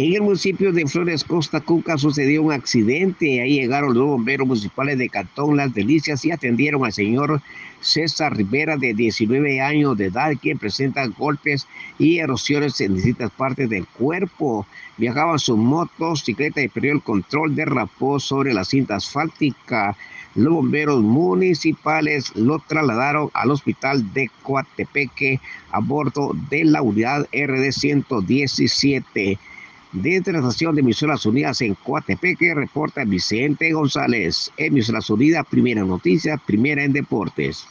En el municipio de Flores Costa Cuca sucedió un accidente. Ahí llegaron los bomberos municipales de Cantón Las Delicias y atendieron al señor César Rivera, de 19 años de edad, quien presenta golpes y erosiones en distintas partes del cuerpo. Viajaba en su motocicleta y perdió el control, derrapó sobre la cinta asfáltica. Los bomberos municipales lo trasladaron al hospital de Coatepeque a bordo de la unidad RD 117. Desde la estación de Emisoras Unidas en Coatepeque, reporta Vicente González. Emisoras Unidas, primera noticia, primera en deportes.